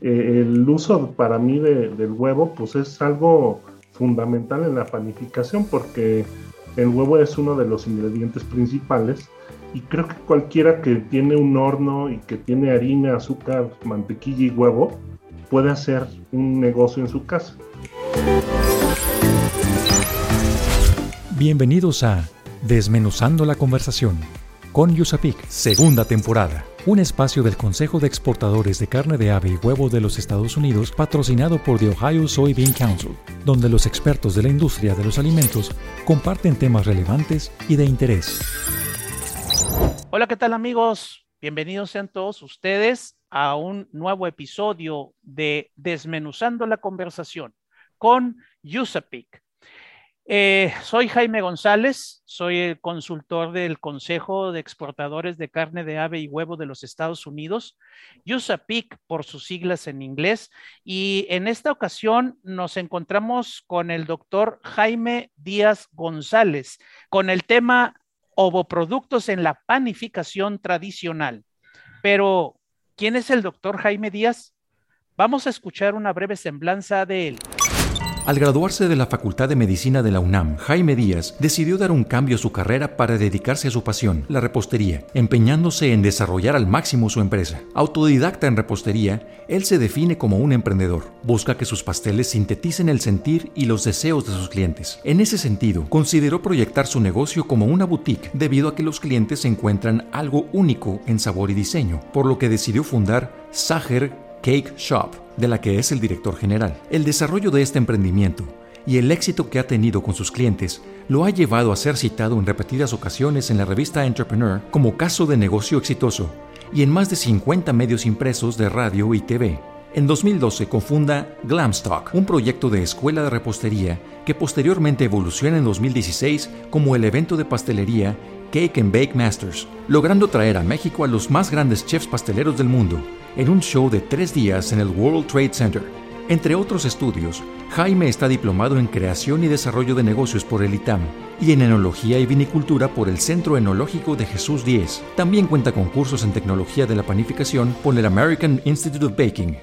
eh, el uso para mí del huevo pues es algo fundamental en la panificación porque el huevo es uno de los ingredientes principales y creo que cualquiera que tiene un horno y que tiene harina, azúcar, mantequilla y huevo puede hacer un negocio en su casa. Bienvenidos a Desmenuzando la conversación con Yusapik, segunda temporada un espacio del Consejo de Exportadores de Carne de Ave y Huevo de los Estados Unidos patrocinado por The Ohio Soybean Council, donde los expertos de la industria de los alimentos comparten temas relevantes y de interés. Hola, ¿qué tal amigos? Bienvenidos sean todos ustedes a un nuevo episodio de Desmenuzando la Conversación con Yusapik. Eh, soy Jaime González, soy el consultor del Consejo de Exportadores de Carne de Ave y Huevo de los Estados Unidos, USAPIC por sus siglas en inglés, y en esta ocasión nos encontramos con el doctor Jaime Díaz González con el tema ovoproductos en la panificación tradicional. Pero, ¿quién es el doctor Jaime Díaz? Vamos a escuchar una breve semblanza de él. Al graduarse de la Facultad de Medicina de la UNAM, Jaime Díaz decidió dar un cambio a su carrera para dedicarse a su pasión, la repostería, empeñándose en desarrollar al máximo su empresa. Autodidacta en repostería, él se define como un emprendedor. Busca que sus pasteles sinteticen el sentir y los deseos de sus clientes. En ese sentido, consideró proyectar su negocio como una boutique debido a que los clientes encuentran algo único en sabor y diseño, por lo que decidió fundar Sacher Cake Shop, de la que es el director general. El desarrollo de este emprendimiento y el éxito que ha tenido con sus clientes lo ha llevado a ser citado en repetidas ocasiones en la revista Entrepreneur como caso de negocio exitoso y en más de 50 medios impresos de radio y TV. En 2012 confunda Glamstock, un proyecto de escuela de repostería que posteriormente evoluciona en 2016 como el evento de pastelería Cake and Bake Masters, logrando traer a México a los más grandes chefs pasteleros del mundo en un show de tres días en el World Trade Center. Entre otros estudios, Jaime está diplomado en Creación y Desarrollo de Negocios por el ITAM y en Enología y Vinicultura por el Centro Enológico de Jesús 10. También cuenta con cursos en Tecnología de la Panificación por el American Institute of Baking.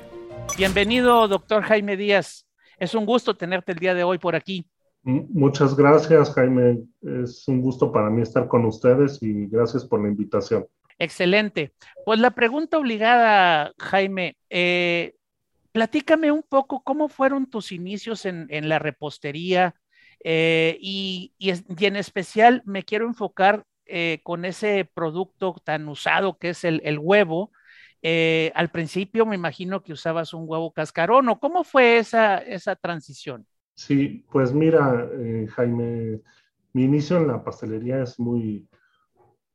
Bienvenido, doctor Jaime Díaz. Es un gusto tenerte el día de hoy por aquí. Muchas gracias, Jaime. Es un gusto para mí estar con ustedes y gracias por la invitación. Excelente. Pues la pregunta obligada, Jaime, eh, platícame un poco cómo fueron tus inicios en, la repostería eh, y, en especial me quiero enfocar eh, con ese producto tan usado que es el, huevo. al principio me imagino que usabas un huevo cascarón o cómo fue esa, esa transición. Sí, pues mira, Jaime, mi inicio en la pastelería es muy,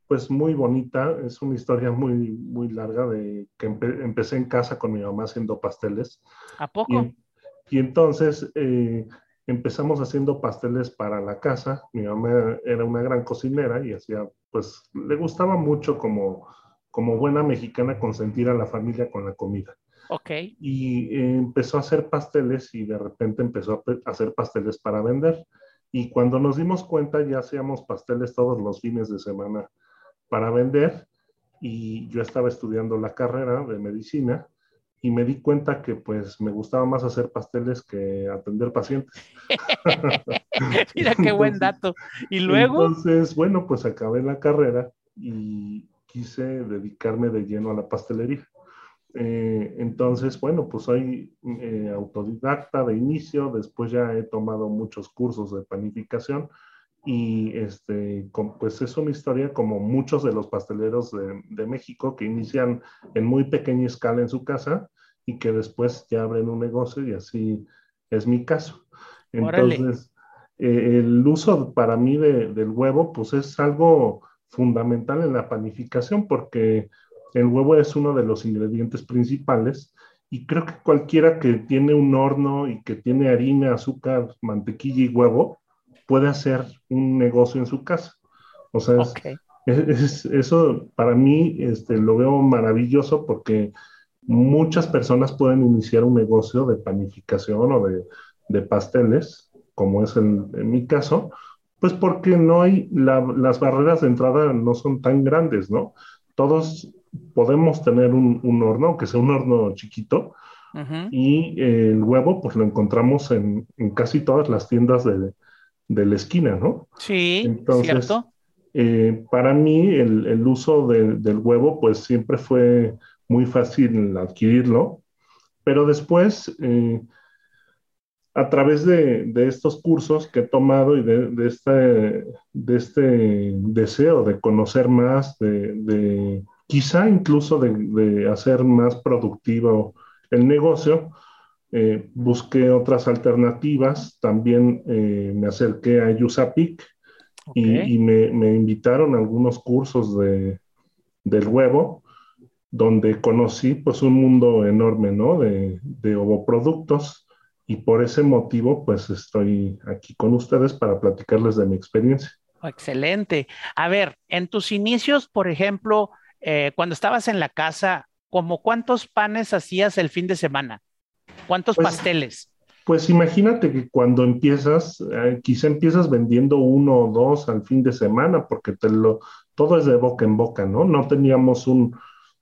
pues muy bonita, es una historia muy, muy larga de que empecé en casa con mi mamá haciendo pasteles. ¿A poco? Y, entonces eh, empezamos haciendo pasteles para la casa. Mi mamá era una gran cocinera y hacía, pues le gustaba mucho como, como buena mexicana consentir a la familia con la comida. Ok. Y eh, empezó a hacer pasteles y de repente empezó a hacer pasteles para vender. Y cuando nos dimos cuenta ya hacíamos pasteles todos los fines de semana para vender y yo estaba estudiando la carrera de medicina y me di cuenta que pues me gustaba más hacer pasteles que atender pacientes. Mira qué buen dato. Y luego... Entonces, bueno, pues acabé la carrera y quise dedicarme de lleno a la pastelería. Eh, entonces, bueno, pues soy eh, autodidacta de inicio, después ya he tomado muchos cursos de panificación y este, pues es una historia como muchos de los pasteleros de, México que inician en muy pequeña escala en su casa y que después ya abren un negocio y así es mi caso. Entonces, eh, el uso para mí del huevo pues es algo fundamental en la panificación porque el huevo es uno de los ingredientes principales y creo que cualquiera que tiene un horno y que tiene harina, azúcar, mantequilla y huevo, puede hacer un negocio en su casa. O sea, eso para mí este, lo veo maravilloso porque muchas personas pueden iniciar un negocio de panificación o de, pasteles, como es en, mi caso, pues porque no hay, las barreras de entrada no son tan grandes, ¿no? Todos podemos tener un, un horno, que sea un horno chiquito, y el huevo pues lo encontramos en, casi todas las tiendas de, la esquina, ¿no? Sí, Entonces, cierto. Eh, para mí el, uso del huevo pues siempre fue muy fácil adquirirlo, pero después eh, a través de, estos cursos que he tomado y de, este, de este deseo de conocer más, de, quizá incluso de, hacer más productivo el negocio, eh, busqué otras alternativas, también eh, me acerqué a Yusapic y, me, invitaron a algunos cursos de, del huevo, donde conocí pues un mundo enorme, ¿no? De, de ovoproductos y por ese motivo, pues estoy aquí con ustedes para platicarles de mi experiencia. Excelente. A ver, en tus inicios, por ejemplo, eh, cuando estabas en la casa, ¿como cuántos panes hacías el fin de semana? ¿Cuántos pues, pasteles? Pues imagínate que cuando empiezas, eh, quizá empiezas vendiendo uno o dos al fin de semana, porque te lo, todo es de boca en boca, ¿no? No teníamos un,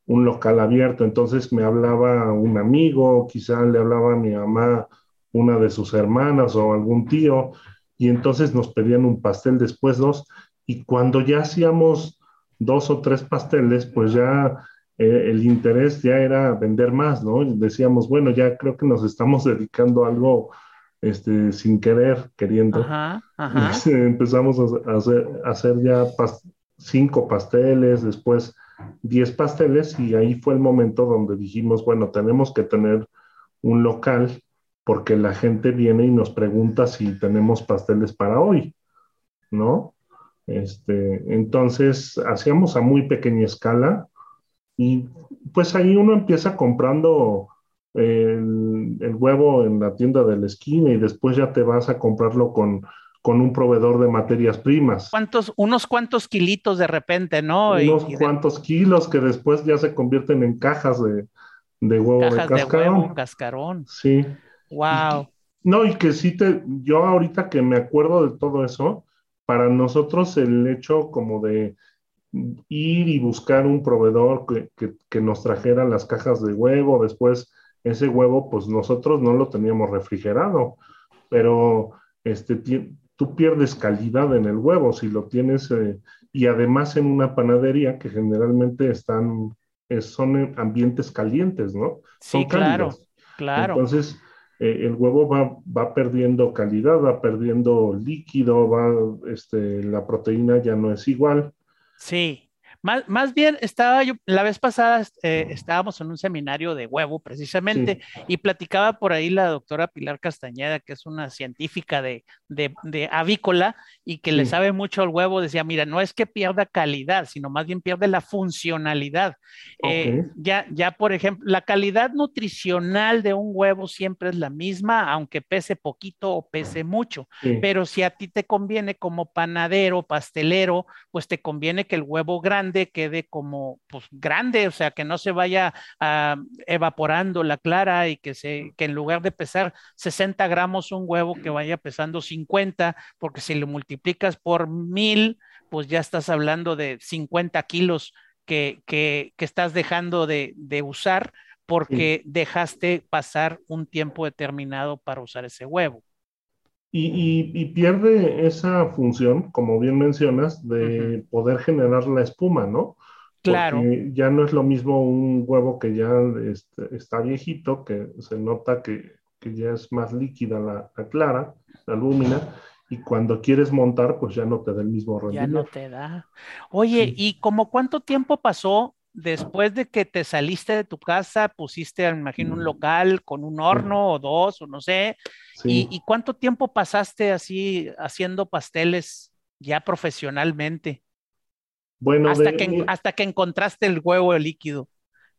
un local abierto, entonces me hablaba un amigo, quizá le hablaba a mi mamá una de sus hermanas o algún tío, y entonces nos pedían un pastel, después dos, y cuando ya hacíamos dos o tres pasteles, pues ya eh, el interés ya era vender más, ¿no? decíamos, bueno, ya creo que nos estamos dedicando a algo este, sin querer, queriendo. empezamos a hacer, hacer ya cinco pasteles, después diez pasteles, y ahí fue el momento donde dijimos, bueno, tenemos que tener un local porque la gente viene y nos pregunta si tenemos pasteles para hoy, ¿no? Este, entonces, hacíamos a muy pequeña escala y pues ahí uno empieza comprando el, huevo en la tienda de la esquina y después ya te vas a comprarlo con, con un proveedor de materias primas. ¿Cuántos, unos cuantos kilitos de repente, ¿no? Unos cuantos kilos que después ya se convierten en cajas de, huevo de cascarón. De huevo, cascarón. Sí. Wow. no, y que sí te, yo ahorita que me acuerdo de todo eso, para nosotros el hecho como de ir y buscar un proveedor que, nos trajera las cajas de huevo, después ese huevo, pues nosotros no lo teníamos refrigerado, pero este, tú pierdes calidad en el huevo si lo tienes, eh, y además en una panadería que generalmente están, son ambientes calientes, ¿no? Sí, claro, claro. Entonces, eh, el huevo va, va, perdiendo calidad, va perdiendo líquido, va, este, la proteína ya no es igual. Sí, más, bien, estaba yo, la vez pasada eh, estábamos en un seminario de huevo precisamente y platicaba por ahí la doctora Pilar Castañeda, que es una científica de, avícola y que le sabe mucho al huevo, decía, mira, no es que pierda calidad, sino más bien pierde la funcionalidad. Eh, ya, ya, por ejemplo, la calidad nutricional de un huevo siempre es la misma, aunque pese poquito o pese mucho, pero si a ti te conviene como panadero, pastelero, pues te conviene que el huevo grande quede como pues grande, o sea, que no se vaya evaporando la clara y que, se, que en lugar de pesar 60 gramos un huevo que vaya pesando 50, porque si lo multiplicas por mil, pues ya estás hablando de 50 kilos que, que, estás dejando de, usar porque dejaste pasar un tiempo determinado para usar ese huevo. Y, pierde esa función, como bien mencionas, de poder generar la espuma, ¿no? Claro. ya no es lo mismo un huevo que ya este, está viejito, que se nota que, ya es más líquida la, clara, la lúmina, y cuando quieres montar, pues ya no te da el mismo rendimiento. Ya no te da. Oye, ¿y como cuánto tiempo pasó después de que te saliste de tu casa, pusiste, me imagino, un local con un horno o dos, o no sé, ¿Y, cuánto tiempo pasaste así haciendo pasteles ya profesionalmente? Bueno, hasta, que, hasta que encontraste el huevo líquido.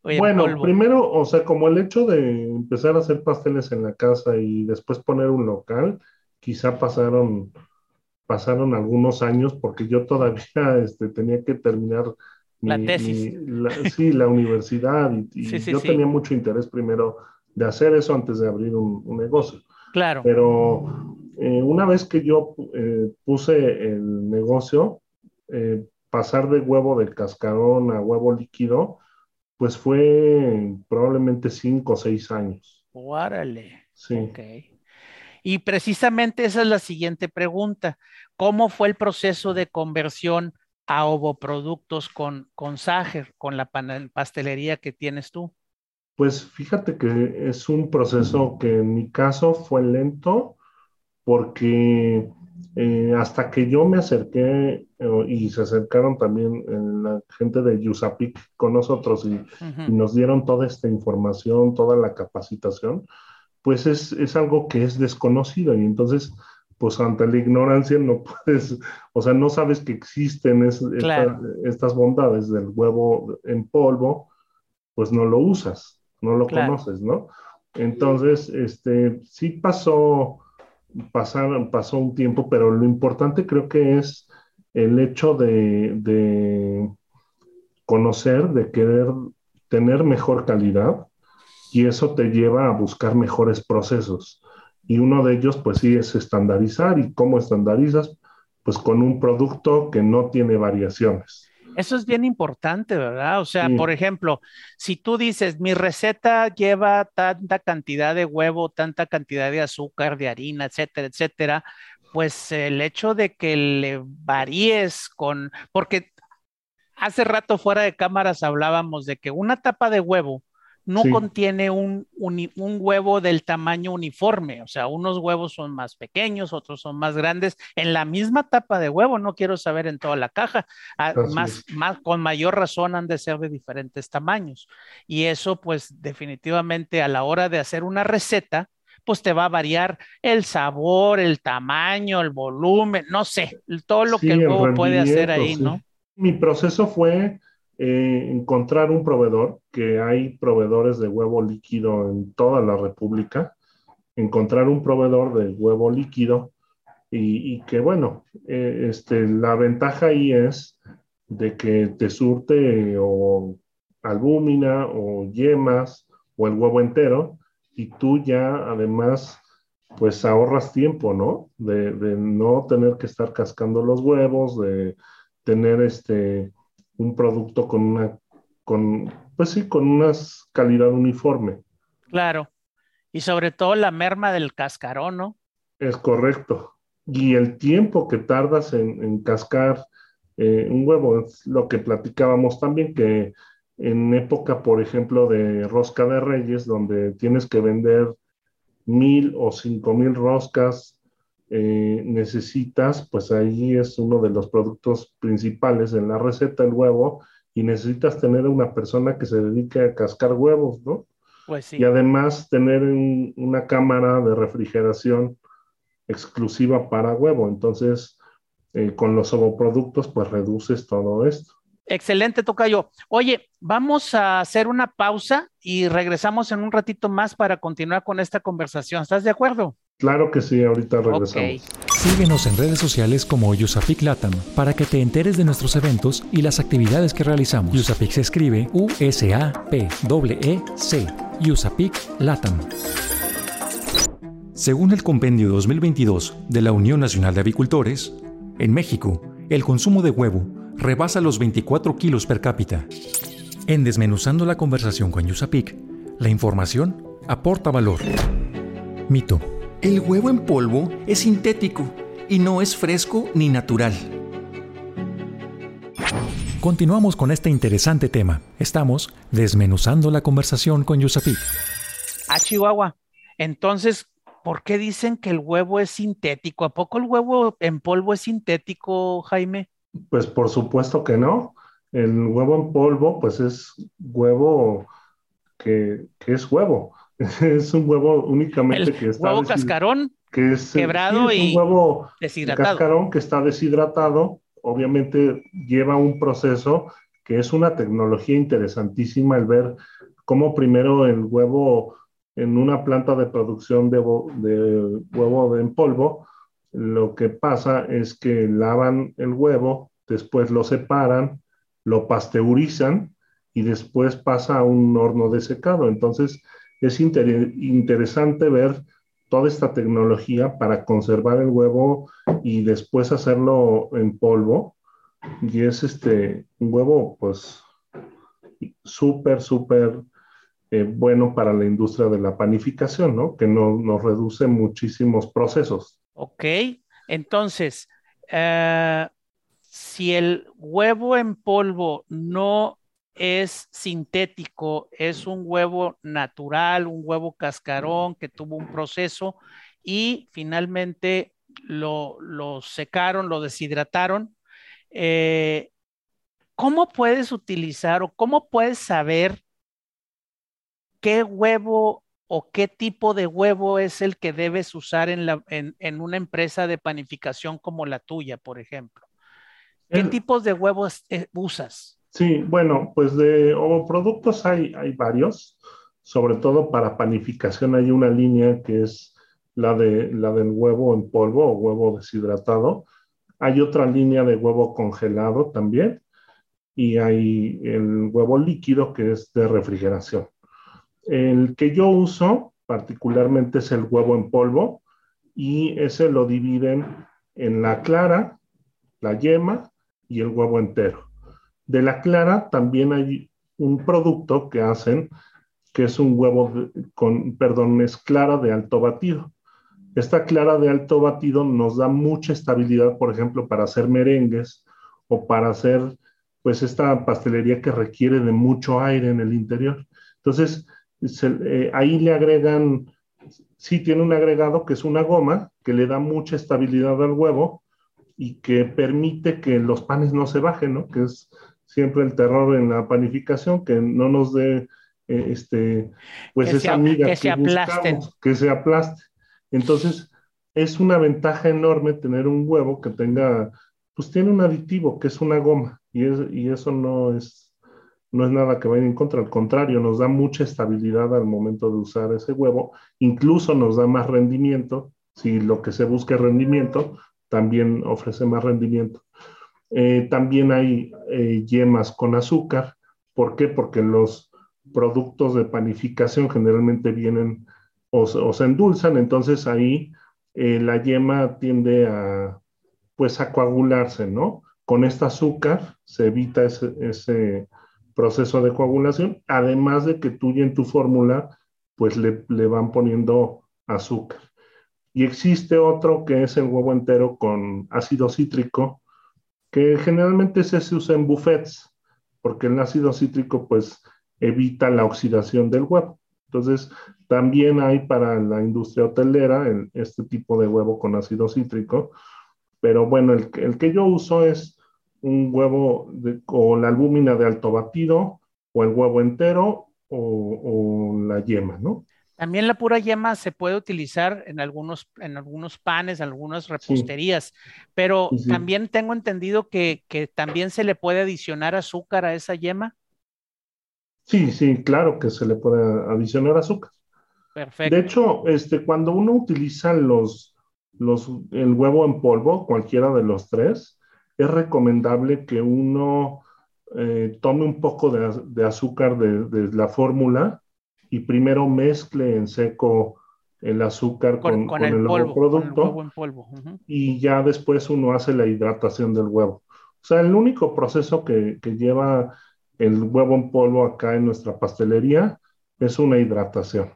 bueno, primero, o sea, como el hecho de empezar a hacer pasteles en la casa y después poner un local, quizá pasaron, pasaron algunos años porque yo todavía este, tenía que terminar la tesis. sí, la universidad y, yo tenía mucho interés primero de hacer eso antes de abrir un negocio. Claro. Pero eh, una vez que yo eh, puse el negocio, eh, pasar de huevo de cascarón a huevo líquido, pues fue probablemente cinco o seis años. Órale. Sí. Ok. Y precisamente esa es la siguiente pregunta. ¿Cómo fue el proceso de conversión a ovoproductos con, con Sager, con la pastelería que tienes tú? Pues fíjate que es un proceso que en mi caso fue lento porque eh, hasta que yo me acerqué eh, y se acercaron también eh, la gente de Yusapic con nosotros y, y, nos dieron toda esta información, toda la capacitación, pues es, es algo que es desconocido y entonces pues ante la ignorancia no puedes, o sea, no sabes que existen es, Claro. esta- estas bondades del huevo en polvo, pues no lo usas, no lo Claro. conoces, ¿no? Entonces, este, sí pasó, pasaron, pasó un tiempo, pero lo importante creo que es el hecho de, de conocer, de querer tener mejor calidad y eso te lleva a buscar mejores procesos. Y uno de ellos, pues sí, es estandarizar. ¿Y cómo estandarizas? Pues con un producto que no tiene variaciones. Eso es bien importante, ¿verdad? O sea, Sí. por ejemplo, si tú dices, mi receta lleva tanta cantidad de huevo, tanta cantidad de azúcar, de harina, etcétera, etcétera, pues el hecho de que le varíes con, porque hace rato fuera de cámaras hablábamos de que una tapa de huevo no Sí. contiene un, un huevo del tamaño uniforme, o sea, unos huevos son más pequeños, otros son más grandes, en la misma tapa de huevo, no quiero saber en toda la caja, más, con mayor razón han de ser de diferentes tamaños. Y eso, pues, definitivamente a la hora de hacer una receta, pues te va a variar el sabor, el tamaño, el volumen, no sé, todo lo Sí, que el huevo puede hacer ahí, sí. ¿no? Mi proceso fue eh, encontrar un proveedor, que hay proveedores de huevo líquido en toda la República, encontrar un proveedor de huevo líquido y, y que bueno, eh, este, la ventaja ahí es de que te surte o albúmina o yemas o el huevo entero y tú ya además pues ahorras tiempo, ¿no? De, de no tener que estar cascando los huevos, de tener este un producto con una con pues sí, con una calidad uniforme. Claro. Y sobre todo la merma del cascarón, ¿no? Es correcto. Y el tiempo que tardas en, en cascar eh, un huevo es lo que platicábamos también, que en época, por ejemplo, de rosca de reyes, donde tienes que vender mil o cinco mil roscas, eh, necesitas, pues ahí es uno de los productos principales en la receta, el huevo, y necesitas tener una persona que se dedique a cascar huevos, ¿no? Pues sí. Y además tener un- una cámara de refrigeración exclusiva para huevo. Entonces, eh, con los ovoproductos, pues reduces todo esto. Excelente, Tocayo. Oye, vamos a hacer una pausa y regresamos en un ratito más para continuar con esta conversación. ¿Estás de acuerdo? Claro que sí, ahorita regresamos. Síguenos en redes sociales como Usapic Latam para que te enteres de nuestros eventos y las actividades que realizamos. Usapic se escribe U-S-A-P-E-E-C. Usapic Latam. Según el Compendio 2022 de la Unión Nacional de Avicultores, en México, el consumo de huevo rebasa los 24 kilos per cápita. En Desmenuzando la conversación con Usapic, la información aporta valor. Mito. El huevo en polvo es sintético y no es fresco ni natural. Continuamos con este interesante tema. Estamos desmenuzando la conversación con Yusapic. A Chihuahua. Entonces, ¿por qué dicen que el huevo es sintético? ¿A poco el huevo en polvo es sintético, Jaime? Pues por supuesto que no. El huevo en polvo, pues es huevo que, que es huevo. Es un huevo únicamente El que está huevo cascarón que es, quebrado sí, es y un huevo de deshidratado. cascarón que está deshidratado, obviamente lleva un proceso que es una tecnología interesantísima el ver cómo primero el huevo en una planta de producción de, de huevo en polvo, lo que pasa es que lavan el huevo, después lo separan, lo pasteurizan y después pasa a un horno de secado. Entonces es inter- interesante ver toda esta tecnología para conservar el huevo y después hacerlo en polvo. Y es este un huevo, pues, súper, súper eh, bueno para la industria de la panificación, ¿no? Que nos reduce muchísimos procesos. Ok, entonces, eh, si el huevo en polvo no es sintético, es un huevo natural, un huevo cascarón que tuvo un proceso y finalmente lo, secaron, lo deshidrataron. Eh, ¿Cómo puedes utilizar o cómo puedes saber qué huevo o qué tipo de huevo es el que debes usar en, la, en, una empresa de panificación como la tuya, por ejemplo? ¿Qué tipos de huevos eh, usas? Sí, bueno, pues de productos hay, hay varios, sobre todo para panificación hay una línea que es la, de, la del huevo en polvo o huevo deshidratado. Hay otra línea de huevo congelado también y hay el huevo líquido que es de refrigeración. El que yo uso particularmente es el huevo en polvo y ese lo dividen en la clara, la yema y el huevo entero. De la clara también hay un producto que hacen que es un huevo con, perdón, es clara de alto batido. Esta clara de alto batido nos da mucha estabilidad, por ejemplo, para hacer merengues o para hacer, pues, esta pastelería que requiere de mucho aire en el interior. Entonces, eh, ahí le agregan, sí tiene un agregado que es una goma que le da mucha estabilidad al huevo y que permite que los panes no se bajen, ¿no? Que es siempre el terror en la panificación, que no nos dé, eh, este, pues esa amiga que, se aplasten. que se aplaste. Entonces, es una ventaja enorme tener un huevo que tenga, pues tiene un aditivo, que es una goma, y, y eso no es, no es nada que vaya en contra, al contrario, nos da mucha estabilidad al momento de usar ese huevo, incluso nos da más rendimiento, si lo que se busca es rendimiento, también ofrece más rendimiento. Eh, también hay eh, yemas con azúcar. ¿Por qué? Porque los productos de panificación generalmente vienen o, se endulzan, entonces ahí eh, la yema tiende a, pues, coagularse, ¿no? Con este azúcar se evita ese, ese proceso de coagulación, además de que tú y en tu fórmula, pues le, le van poniendo azúcar. Y existe otro que es el huevo entero con ácido cítrico, que generalmente se usa en buffets, porque el ácido cítrico pues evita la oxidación del huevo. Entonces, también hay para la industria hotelera este tipo de huevo con ácido cítrico, pero bueno, el, el que yo uso es un huevo con la albúmina de alto batido, o el huevo entero, o, o la yema, ¿no? También la pura yema se puede utilizar en algunos, en algunos panes, en algunas reposterías, pero también tengo entendido que, también se le puede adicionar azúcar a esa yema. Sí, sí, claro que se le puede adicionar azúcar. Perfecto. De hecho, este, cuando uno utiliza los, los, el huevo en polvo, cualquiera de los tres, es recomendable que uno eh, tome un poco de, azúcar de la fórmula y primero mezcle en seco el azúcar con, el, producto en polvo. y ya después uno hace la hidratación del huevo. O sea, el único proceso que, que, lleva el huevo en polvo acá en nuestra pastelería es una hidratación.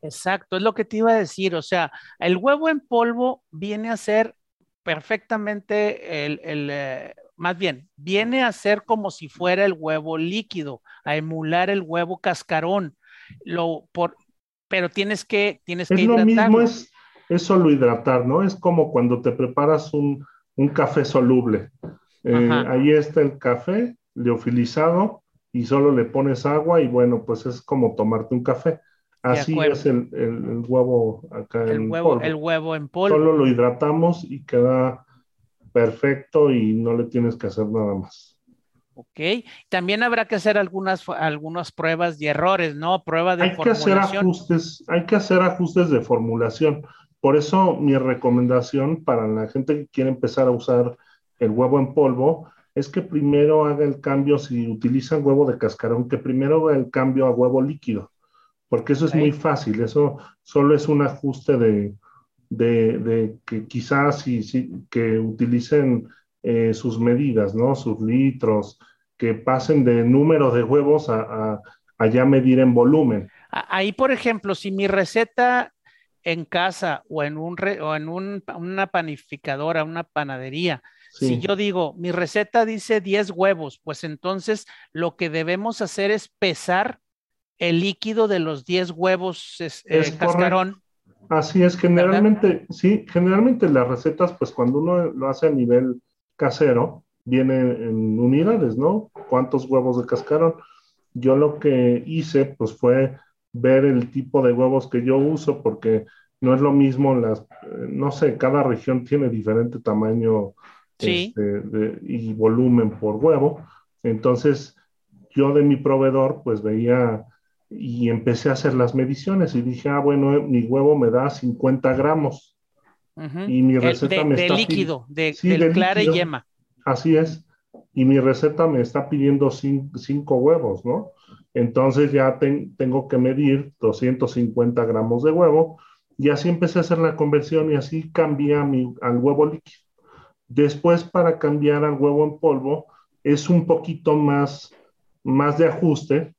Exacto, es lo que te iba a decir. O sea, el huevo en polvo viene a ser perfectamente el, el eh, más bien, viene a ser como si fuera el huevo líquido, a emular el huevo cascarón lo por, pero tienes que, tienes es lo mismo, es, es, solo hidratar, ¿no? Es como cuando te preparas un, un café soluble. Eh, ahí está el café leofilizado y solo le pones agua y bueno, pues es como tomarte un café. Así es el, el, huevo acá el en huevo, polvo. El huevo en polvo. Solo lo hidratamos y queda perfecto y no le tienes que hacer nada más. Ok, también habrá que hacer algunas, algunas pruebas y errores, ¿no? Prueba de hay Que hacer ajustes, hay que hacer ajustes de formulación. Por eso mi recomendación para la gente que quiere empezar a usar el huevo en polvo es que primero haga el cambio, si utilizan huevo de cascarón, que primero haga el cambio a huevo líquido, porque eso es muy fácil, eso solo es un ajuste de, de, que quizás si, que utilicen eh, sus medidas, ¿no? Sus litros, que pasen de número de huevos a, allá medir en volumen. Ahí, por ejemplo, si mi receta en casa o en, un o en una panificadora, una panadería, si yo digo, mi receta dice 10 huevos, pues entonces lo que debemos hacer es pesar el líquido de los 10 huevos eh, cascarón. Así es, generalmente, sí, generalmente las recetas, pues cuando uno lo hace a nivel casero, viene en unidades, ¿no? ¿Cuántos huevos de cascarón? Yo lo que hice, pues fue ver el tipo de huevos que yo uso, porque no es lo mismo las, no sé, cada región tiene diferente tamaño este, y volumen por huevo. Entonces, yo de mi proveedor, pues veía y empecé a hacer las mediciones y dije, ah, bueno, mi huevo me da 50 gramos. Y mi receta me está... De líquido, de, del clara y yema. Así es. Y mi receta me está pidiendo 5 huevos, ¿no? Entonces ya tengo que medir 250 gramos de huevo y así empecé a hacer la conversión y así cambié mi, al huevo líquido. Después para cambiar al huevo en polvo es un poquito más, más de ajuste,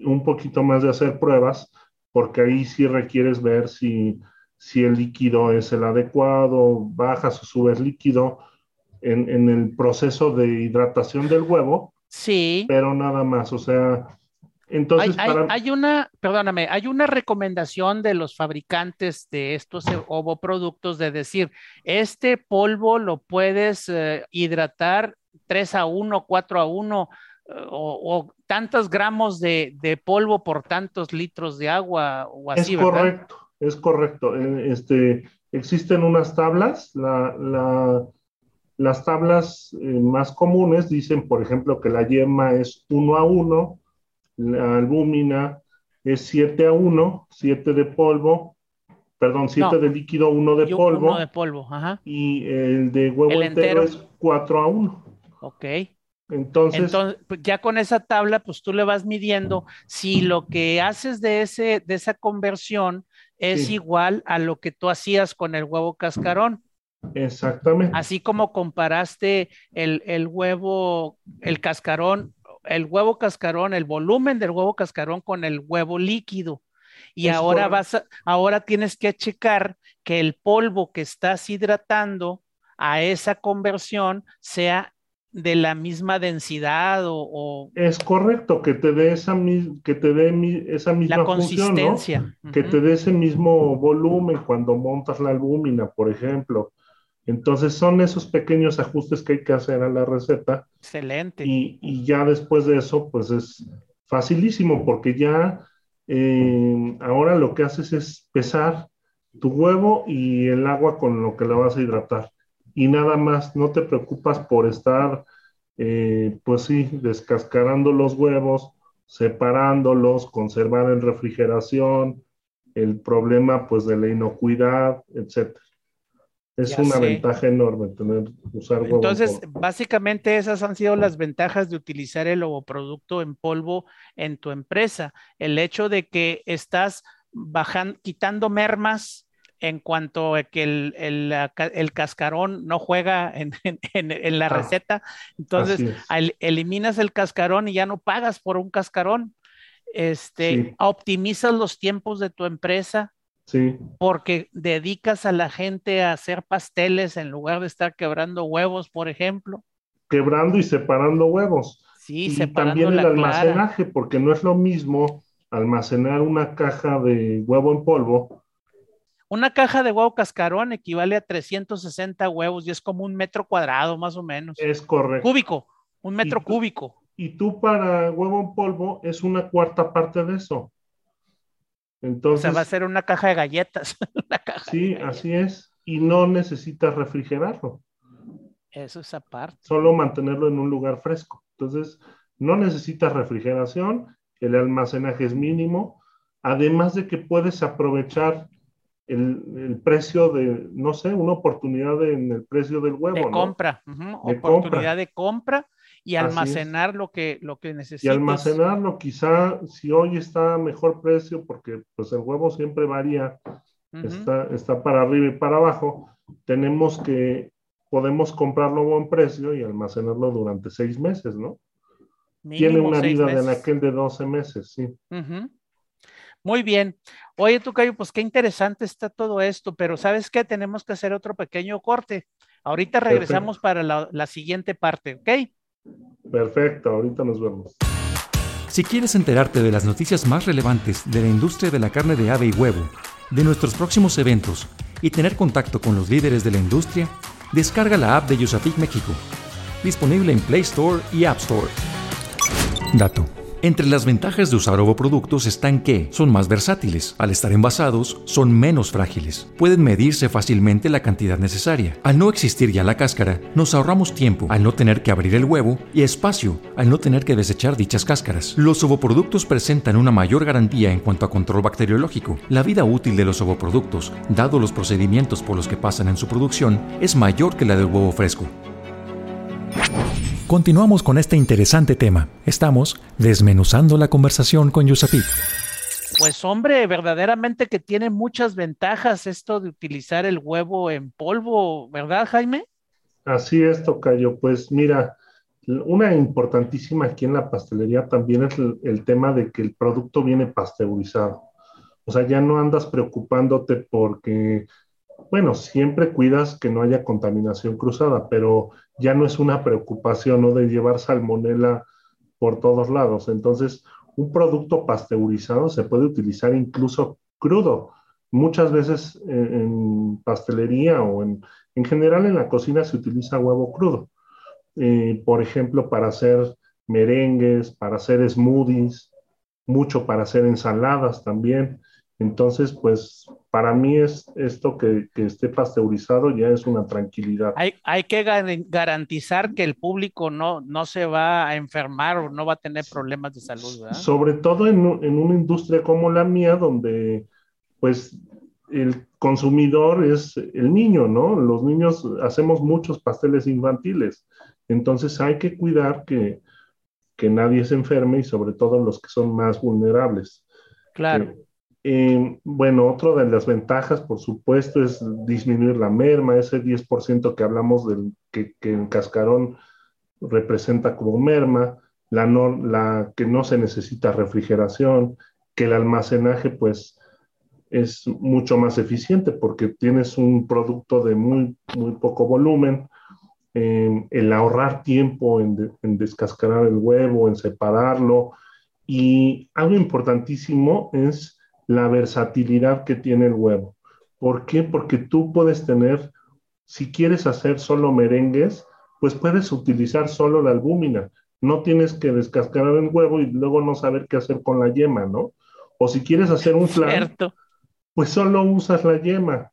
un poquito más de hacer pruebas, porque ahí sí requieres ver si, si el líquido es el adecuado, bajas o subes líquido en, en el proceso de hidratación del huevo. Sí. Pero nada más, o sea, entonces, hay, una, perdóname, hay una recomendación de los fabricantes de estos ovoproductos de decir, este polvo lo puedes eh, hidratar 3 a 1, 4 a 1 eh, o, tantos gramos de, polvo por tantos litros de agua o así, es correcto, es correcto. Eh, este, existen unas tablas, las tablas más comunes dicen, por ejemplo, que la yema es 1 a 1 la albúmina es 7 a 1, 7 de polvo, perdón, 7 de líquido, 1 de polvo. 1 de polvo, ajá. Y el de huevo entero, es 4 a 1. Ok. Entonces, pues, ya con esa tabla, pues tú le vas midiendo si lo que haces de, ese, de esa conversión es igual a lo que tú hacías con el huevo cascarón. Exactamente. Así como comparaste el, el huevo, el cascarón el huevo cascarón, el volumen del huevo cascarón con el huevo líquido. Y ahora vas ahora tienes que checar que el polvo que estás hidratando a esa conversión sea de la misma densidad o, es correcto que te dé esa que te dé esa misma la consistencia que te dé ese mismo volumen cuando montas la albúmina por ejemplo entonces son esos pequeños ajustes que hay que hacer a la receta. Excelente. Y, ya después de eso, pues es facilísimo porque ya eh, ahora lo que haces es pesar tu huevo y el agua con lo que la vas a hidratar. Y nada más, no te preocupas por estar, eh, pues sí, descascarando los huevos, separándolos, conservar en refrigeración, el problema pues de la inocuidad, etcétera. Es una ventaja enorme tener, usar huevo. Entonces, básicamente esas han sido las ventajas de utilizar el ovoproducto en polvo en tu empresa. El hecho de que estás bajando, quitando mermas en cuanto a que el, el, cascarón no juega en, en, la ah, receta. Entonces, eliminas el cascarón y ya no pagas por un cascarón. Este, optimizas los tiempos de tu empresa Sí. Porque dedicas a la gente a hacer pasteles en lugar de estar quebrando huevos, por ejemplo. Quebrando y separando huevos. Sí, y también el almacenaje, porque no es lo mismo almacenar una caja de huevo en polvo. Una caja de huevo cascarón equivale a 360 huevos y es como un metro cuadrado más o menos. Es correcto. Cúbico, un metro cúbico. Y tú para huevo en polvo es una cuarta parte de eso. Entonces, o sea, va a ser una caja de galletas. sí, así es. Y no necesitas refrigerarlo. Eso es aparte. Solo mantenerlo en un lugar fresco. Entonces, no necesitas refrigeración, el almacenaje es mínimo, además de que puedes aprovechar el, precio de, no sé, una oportunidad en el precio del huevo. De compra, oportunidad de compra y almacenar lo que, lo que necesitas. Y almacenarlo, quizá si hoy está a mejor precio, porque pues el huevo siempre varía, está, está para arriba y para abajo, tenemos que, podemos comprarlo a buen precio y almacenarlo durante seis meses, ¿no? tiene una vida de aquel de 12 meses, sí. Muy bien. Oye, Tucayo, pues qué interesante está todo esto, pero ¿sabes qué? Tenemos que hacer otro pequeño corte. Ahorita regresamos para la, la siguiente parte, ¿ok? Perfecto, ahorita nos vemos. Si quieres enterarte de las noticias más relevantes de la industria de la carne de ave y huevo, de nuestros próximos eventos y tener contacto con los líderes de la industria, descarga la app de Yusapik México, disponible en Play Store y App Store. Dato. Entre las ventajas de usar ovoproductos están que son más versátiles, al estar envasados son menos frágiles, pueden medirse fácilmente la cantidad necesaria. Al no existir ya la cáscara, nos ahorramos tiempo al no tener que abrir el huevo y espacio al no tener que desechar dichas cáscaras. Los ovoproductos presentan una mayor garantía en cuanto a control bacteriológico. La vida útil de los ovoproductos, dado los procedimientos por los que pasan en su producción, es mayor que la del huevo fresco. Continuamos con este interesante tema. Estamos desmenuzando la conversación con Yusapit. Pues hombre, verdaderamente que tiene muchas ventajas esto de utilizar el huevo en polvo, ¿verdad, Jaime? Así es, Tocayo. Pues mira, una importantísima aquí en la pastelería también es el, el, tema de que el producto viene pasteurizado. O sea, ya no andas preocupándote porque, bueno, siempre cuidas que no haya contaminación cruzada, pero ya no es una preocupación ¿no? de llevar salmonela por todos lados. Entonces, un producto pasteurizado se puede utilizar incluso crudo. Muchas veces en, pastelería o en, en, general en la cocina se utiliza huevo crudo. Eh, por ejemplo, para hacer merengues, para hacer smoothies, mucho para hacer ensaladas también. Entonces, pues para mí es esto que, esté pasteurizado ya es una tranquilidad. Hay, hay que garantizar que el público no, no se va a enfermar o no va a tener problemas de salud. ¿verdad? Sobre todo en, en una industria como la mía, donde pues el consumidor es el niño, ¿no? Los niños hacemos muchos pasteles infantiles, entonces hay que cuidar que, que nadie se enferme y sobre todo los que son más vulnerables. Claro. Eh, eh, bueno, otra de las ventajas, por supuesto, es disminuir la merma, ese 10% que hablamos del que, que el cascarón representa como merma, la, no, la que no se necesita refrigeración, que el almacenaje pues es mucho más eficiente porque tienes un producto de muy, muy poco volumen, eh, el ahorrar tiempo en, en descascarar el huevo, en separarlo, y algo importantísimo es la versatilidad que tiene el huevo. ¿Por qué? Porque tú puedes tener, si quieres hacer solo merengues, pues puedes utilizar solo la albúmina. No tienes que descascarar el huevo y luego no saber qué hacer con la yema, ¿no? O si quieres hacer un flan, pues solo usas la yema.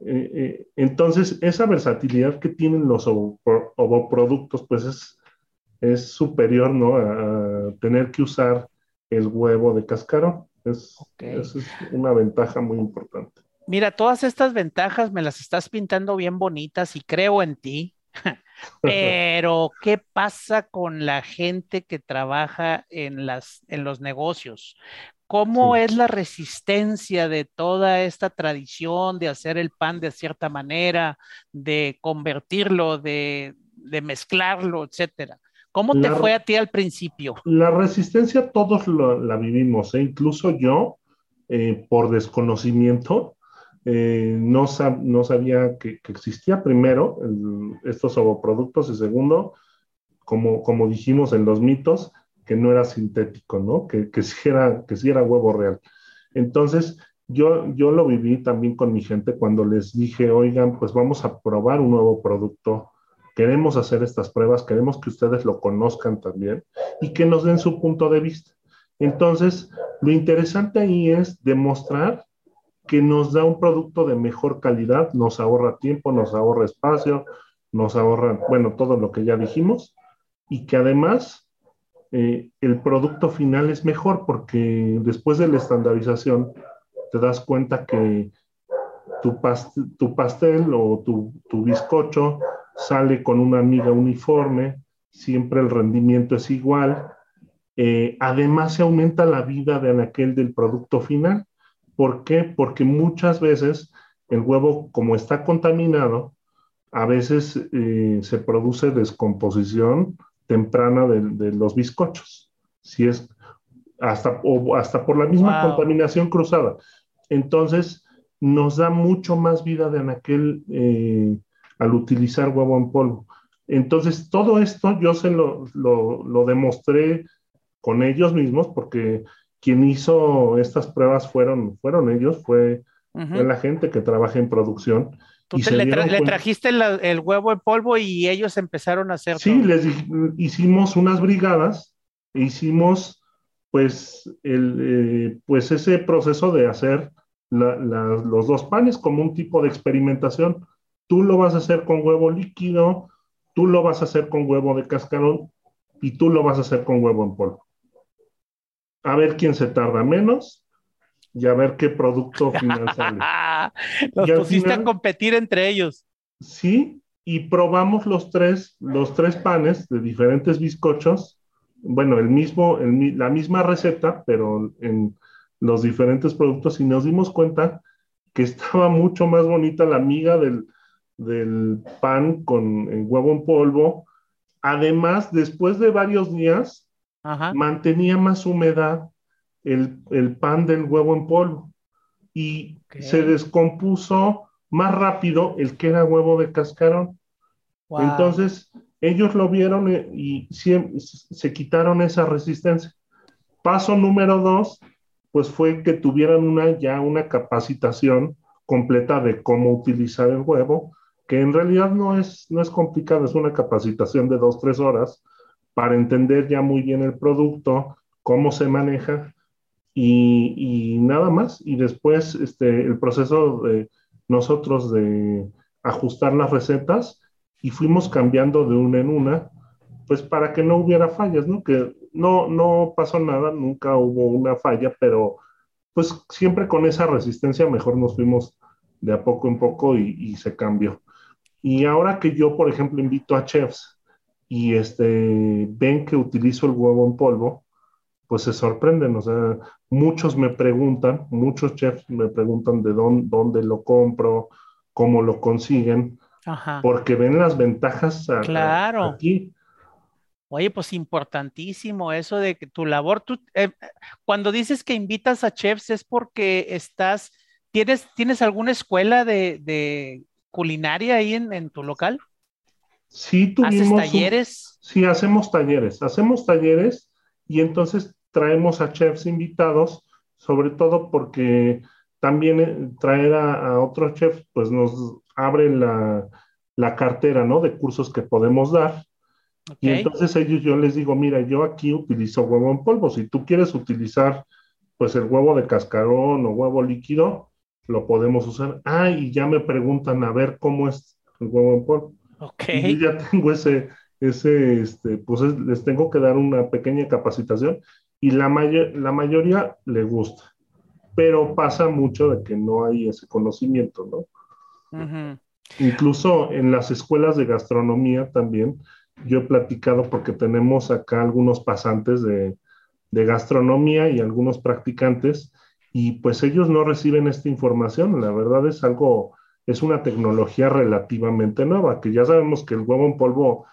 Eh, eh, entonces, esa versatilidad que tienen los ovoproductos, pues es, es superior, ¿no? A, a tener que usar el huevo de cascarón. Es, es una ventaja muy importante. Mira, todas estas ventajas me las estás pintando bien bonitas y creo en ti. Pero, ¿qué pasa con la gente que trabaja en, las, en los negocios? ¿Cómo es la resistencia de toda esta tradición de hacer el pan de cierta manera, de convertirlo, de, de mezclarlo, etcétera? ¿Cómo te fue a ti al principio? La resistencia todos la vivimos, ¿eh? incluso yo, eh, por desconocimiento, eh, no, no, sabía que, existía primero estos ovoproductos y segundo, como, como dijimos en los mitos, que no era sintético, ¿no? Que, que, sí, era, que sí era huevo real. Entonces, yo, yo lo viví también con mi gente cuando les dije, oigan, pues vamos a probar un nuevo producto Queremos hacer estas pruebas, queremos que ustedes lo conozcan también y que nos den su punto de vista. Entonces, lo interesante ahí es demostrar que nos da un producto de mejor calidad, nos ahorra tiempo, nos ahorra espacio, nos ahorra, bueno, todo lo que ya dijimos, y que además eh, el producto final es mejor porque después de la estandarización te das cuenta que tu, tu pastel o tu, tu bizcocho sale con una amiga uniforme, siempre el rendimiento es igual. Eh, además, se aumenta la vida de aquel del producto final. ¿Por qué? Porque muchas veces el huevo, como está contaminado, a veces eh, se produce descomposición temprana de, los bizcochos, si es hasta, o hasta por la misma contaminación cruzada. Entonces, nos da mucho más vida de aquel eh, al utilizar huevo en polvo. Entonces, todo esto yo se lo, lo, demostré con ellos mismos, porque quien hizo estas pruebas fueron, fueron ellos, fue, la gente que trabaja en producción. Tú le, trajiste el huevo en polvo y ellos empezaron a hacer. Sí, les hicimos unas brigadas, e hicimos pues, el, eh, pues ese proceso de hacer los dos panes como un tipo de experimentación. Tú lo vas a hacer con huevo líquido, tú lo vas a hacer con huevo de cascarón y tú lo vas a hacer con huevo en polvo. A ver quién se tarda menos y a ver qué producto final sale. Los pusiste a competir entre ellos. Sí, y probamos los tres, los tres panes de diferentes bizcochos. Bueno, el mismo, la misma receta, pero en los diferentes productos y nos dimos cuenta que estaba mucho más bonita la miga del, pan con el huevo en polvo. Además, después de varios días, mantenía más humedad el, pan del huevo en polvo y se descompuso más rápido el que era huevo de cascarón. Entonces, ellos lo vieron eh, y se quitaron esa resistencia. Paso número dos, pues fue que tuvieran una, ya una capacitación completa de cómo utilizar el huevo, que en realidad no es, no es complicado, es una capacitación de dos, tres horas para entender ya muy bien el producto, cómo se maneja y, y nada más. Y después este, el proceso de nosotros de ajustar las recetas y fuimos cambiando de una en una, pues para que no hubiera fallas, ¿no? Que no, no pasó nada, nunca hubo una falla, pero pues siempre con esa resistencia mejor nos fuimos de a poco en poco y, se cambió. Y ahora que yo, por ejemplo, invito a chefs y este, ven que utilizo el huevo en polvo, pues se sorprenden. O sea, muchos me preguntan, muchos chefs me preguntan de dónde, dónde lo compro, cómo lo consiguen, porque ven las ventajas claro. aquí. Oye, pues importantísimo eso de que tu labor, tú, eh, cuando dices que invitas a chefs es porque estás, ¿tienes, ¿tienes alguna escuela de, culinaria ahí en, tu local? Sí, tuvimos. ¿Haces talleres? sí, hacemos talleres, hacemos talleres y entonces traemos a chefs invitados, sobre todo porque también eh, traer a, otros chefs, pues nos abre la, la cartera, ¿no? De cursos que podemos dar y entonces ellos yo les digo, mira, yo aquí utilizo huevo en polvo. Si tú quieres utilizar pues el huevo de cascarón o huevo líquido, lo podemos usar. Ah, y ya me preguntan a ver cómo es el huevo en polvo. Ok. Y ya tengo ese, ese, este, pues les tengo que dar una pequeña capacitación y la, la mayoría le gusta. Pero pasa mucho de que no hay ese conocimiento, ¿no? Incluso en las escuelas de gastronomía también, yo he platicado porque tenemos acá algunos pasantes de, gastronomía y algunos practicantes y pues ellos no reciben esta información. La verdad es algo, es una tecnología relativamente nueva, que ya sabemos que el huevo en polvo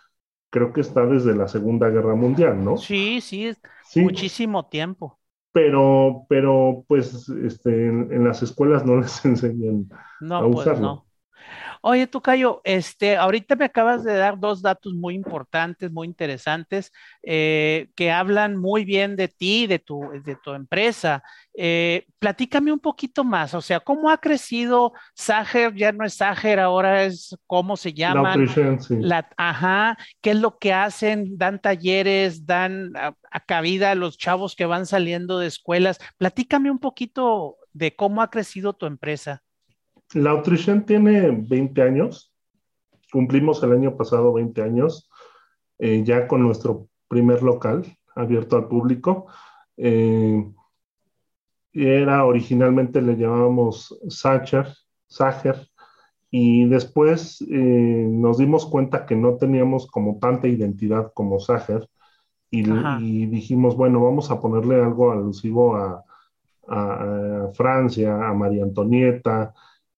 creo que está desde la Segunda Guerra Mundial, ¿no? Sí, sí, muchísimo tiempo. Pero, pero pues este, en, las escuelas no les enseñan a pues, usarlo. No. Oye, Tucayo, este, ahorita me acabas de dar dos datos muy importantes, muy interesantes, eh, que hablan muy bien de ti, de tu, de tu empresa. Eh, platícame un poquito más, o sea, ¿cómo ha crecido Sager? Ya no es Sager, ahora es cómo se llama. La, ajá, ¿qué es lo que hacen? Dan talleres, dan a, cabida a los chavos que van saliendo de escuelas. Platícame un poquito de cómo ha crecido tu empresa. La Autrichen tiene 20 años. Cumplimos el año pasado 20 años eh, ya con nuestro primer local abierto al público. Eh, era originalmente le llamábamos Sacher, Sacher, y después eh, nos dimos cuenta que no teníamos como tanta identidad como Sacher y, dijimos, bueno, vamos a ponerle algo alusivo a, a Francia, a María Antonieta,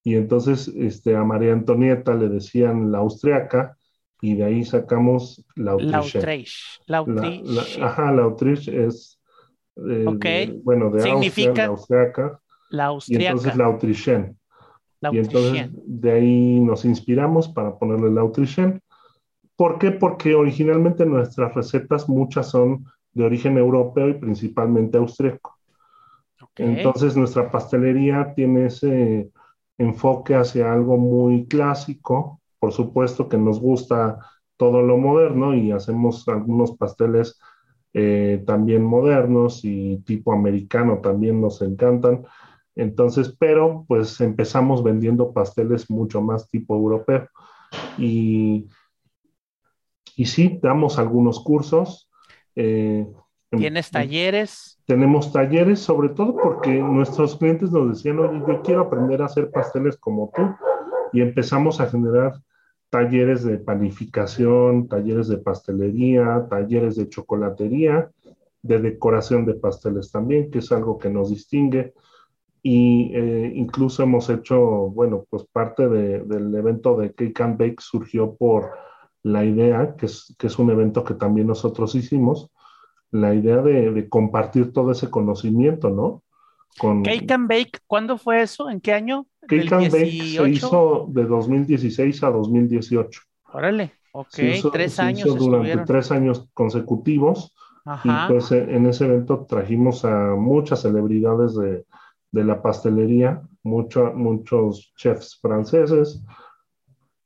y entonces este, a María Antonieta le decían la austriaca y de ahí sacamos la Lautrich. Lautrich. ajá, Lautrich es, bueno, de Significa Austria, la austriaca. La austriaca. Y entonces Lautrichen. Y entonces de ahí nos inspiramos para ponerle Lautrichen. ¿Por qué? Porque originalmente nuestras recetas muchas son de origen europeo y principalmente austríaco. Entonces nuestra pastelería tiene ese enfoque hacia algo muy clásico, por supuesto que nos gusta todo lo moderno y hacemos algunos pasteles eh, también modernos y tipo americano también nos encantan. Entonces, pero pues empezamos vendiendo pasteles mucho más tipo europeo. Y, y sí, damos algunos cursos. Eh, ¿Tienes talleres? Tenemos talleres, sobre todo porque nuestros clientes nos decían, oye, yo quiero aprender a hacer pasteles como tú. Y empezamos a generar talleres de panificación, talleres de pastelería, talleres de chocolatería, de decoración de pasteles también, que es algo que nos distingue. Y eh, incluso hemos hecho, bueno, pues parte del evento de Cake and Bake surgió por la idea, que es, que es un evento que también nosotros hicimos, la idea de, compartir todo ese conocimiento, ¿no? Con, Cake and Bake, ¿cuándo fue eso? ¿En qué año? Cake and Bake se hizo de 2016 a 2018. Órale, ok, tres años. Hizo durante tres años consecutivos. Y pues en ese evento trajimos a muchas celebridades de, de la pastelería, mucho, muchos chefs franceses.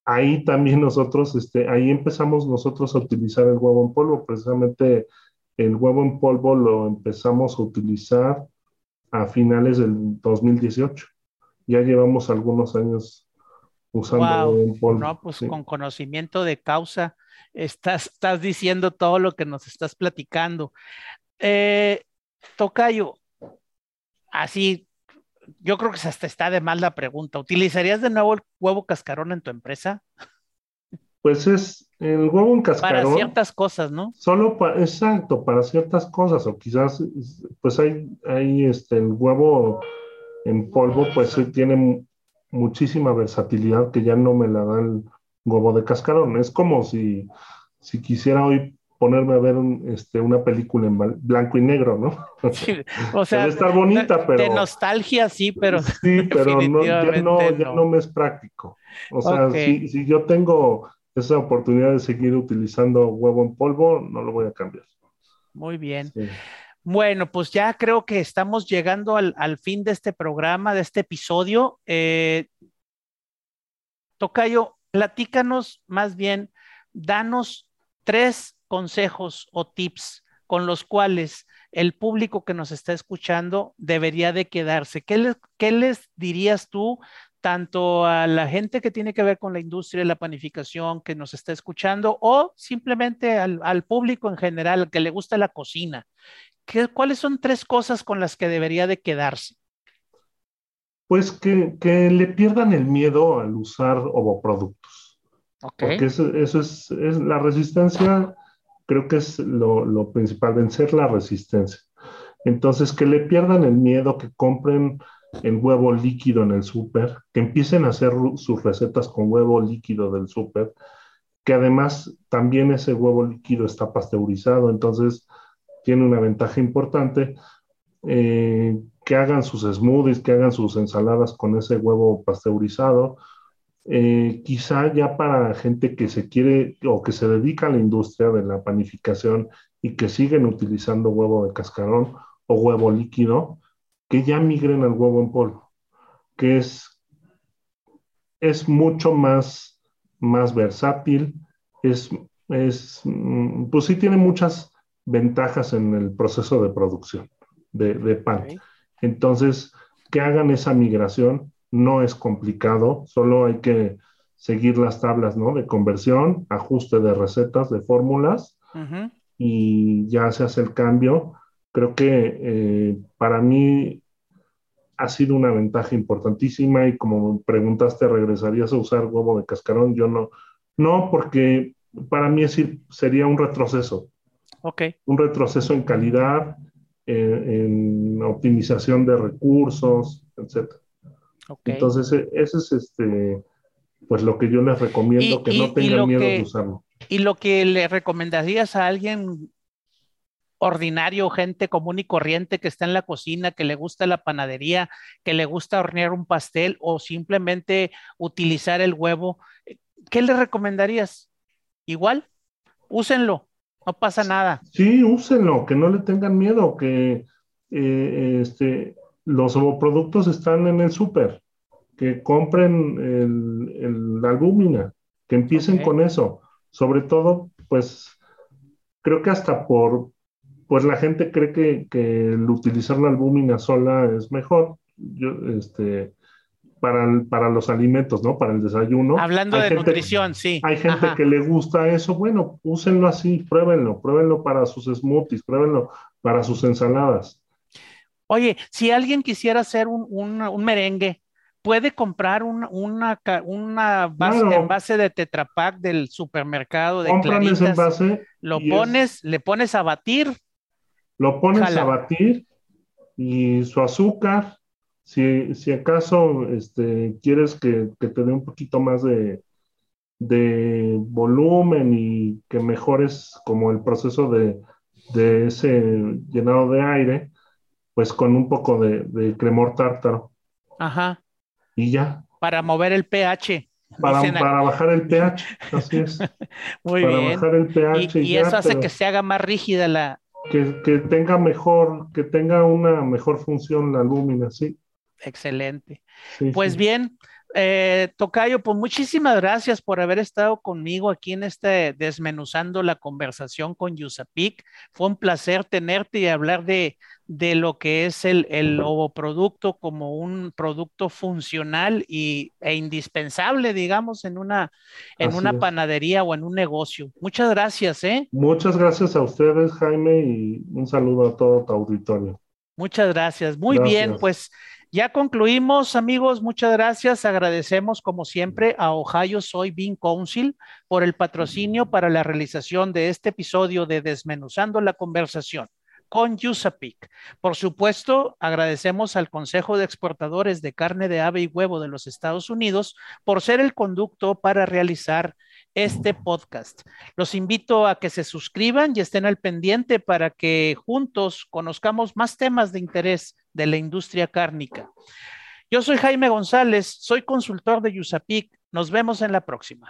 Ahí también nosotros, este, ahí empezamos nosotros a utilizar el huevo en polvo, precisamente el huevo en polvo lo empezamos a utilizar a finales del 2018. Ya llevamos algunos años usando huevo en polvo. No, pues con conocimiento de causa estás, estás diciendo todo lo que nos estás platicando. Eh, Tocayo, así, yo creo que hasta está de mal la pregunta. ¿Utilizarías de nuevo el huevo cascarón en tu empresa? Pues es el huevo en cascarón. Para ciertas cosas, ¿no? Solo para, exacto, para ciertas cosas, o quizás, pues hay, hay este, el huevo en polvo, pues tiene muchísima versatilidad que ya no me la da el huevo de cascarón. Es como si, si quisiera hoy ponerme a ver este, una película en blanco y negro, ¿no? o sea, Debe estar bonita, pero... De nostalgia, sí, pero... Sí, pero no, ya, no, ya no me es práctico. O sea, si, si yo tengo esa oportunidad de seguir utilizando huevo en polvo, no lo voy a cambiar. Muy bien. Bueno, pues ya creo que estamos llegando al, fin de este programa, de este episodio. Eh, Tocayo, platícanos más bien, danos tres consejos o tips con los cuales el público que nos está escuchando debería de quedarse. ¿Qué qué les dirías tú tanto a la gente que tiene que ver con la industria de la panificación que nos está escuchando o simplemente al, público en general que le gusta la cocina. ¿Qué, ¿Cuáles son tres cosas con las que debería de quedarse? Pues que, le pierdan el miedo al usar ovoproductos. Porque eso, es, la resistencia, creo que es lo, lo principal, vencer la resistencia. Entonces, que le pierdan el miedo, que compren el huevo líquido en el súper, que empiecen a hacer sus recetas con huevo líquido del súper, que además también ese huevo líquido está pasteurizado, entonces tiene una ventaja importante. Eh, que hagan sus smoothies, que hagan sus ensaladas con ese huevo pasteurizado. Eh, quizá ya para gente que se quiere o que se dedica a la industria de la panificación y que siguen utilizando huevo de cascarón o huevo líquido, que ya migren al huevo en polvo, que es, es mucho más, más versátil, es, es, mm, pues sí tiene muchas ventajas en el proceso de producción de, pan. Entonces, que hagan esa migración no es complicado, solo hay que seguir las tablas ¿no? de conversión, ajuste de recetas, de fórmulas, y ya se hace el cambio. Creo que eh, para mí ha sido una ventaja importantísima y como preguntaste, ¿regresarías a usar huevo de cascarón? Yo no, no, porque para mí es, sería un retroceso. Ok. Un retroceso en calidad, en, optimización de recursos, etc. Okay. Entonces, e, ese es este, pues lo que yo les recomiendo, que no tengan miedo de usarlo. Y lo que le recomendarías a alguien ordinario, gente común y corriente que está en la cocina, que le gusta la panadería, que le gusta hornear un pastel o simplemente utilizar el huevo, ¿qué le recomendarías? Igual, úsenlo, no pasa nada. Sí, úsenlo, que no le tengan miedo, que eh, este, los productos están en el súper, que compren el, la albúmina, que empiecen con eso. Sobre todo, pues creo que hasta por, pues la gente cree que, que el utilizar la albúmina sola es mejor. Yo, este, para, para los alimentos, ¿no? Para el desayuno. Hablando de nutrición, sí. Hay gente que le gusta eso, bueno, úsenlo así, pruébenlo, pruébenlo para sus smoothies, pruébenlo para sus ensaladas. Oye, si alguien quisiera hacer un, un, merengue, puede comprar una, una, una base, base de tetrapack del supermercado de Compran ese envase. Lo pones, le pones a batir lo pones a batir y su azúcar, si, si acaso este, quieres que, te dé un poquito más de, de, volumen y que mejores como el proceso de, de, ese llenado de aire, pues con un poco de, de cremor tártaro. Ajá. Y ya. Para mover el pH. Para, para, bajar el pH, así es. Muy para bien. bajar el pH. Y, eso hace que se haga más rígida la, que, tenga mejor, que tenga una mejor función la lúmina, sí. Excelente. pues bien, eh, Tocayo, pues muchísimas gracias por haber estado conmigo aquí en este desmenuzando la conversación con Yusapik. Fue un placer tenerte y hablar de, de lo que es el, el ovoproducto como un producto funcional y, e indispensable, digamos, en una, en una panadería o en un negocio. Muchas gracias, ¿eh? Muchas gracias a ustedes, Jaime, y un saludo a todo tu auditorio. Muchas gracias. Muy bien, pues ya concluimos, amigos. Muchas gracias. Agradecemos, como siempre, a Ohio Soy Bean Council por el patrocinio para la realización de este episodio de Desmenuzando la Conversación con USAPIC. Por supuesto, agradecemos al Consejo de Exportadores de Carne de Ave y Huevo de los Estados Unidos por ser el conducto para realizar este podcast. Los invito a que se suscriban y estén al pendiente para que juntos conozcamos más temas de interés de la industria cárnica. Yo soy Jaime González, soy consultor de USAPIC. Nos vemos en la próxima.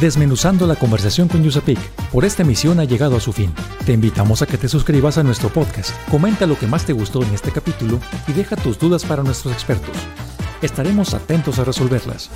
Desmenuzando la conversación con USAPIC, por esta emisión ha llegado a su fin. Te invitamos a que te suscribas a nuestro podcast, comenta lo que más te gustó en este capítulo y deja tus dudas para nuestros expertos. Estaremos atentos a resolverlas.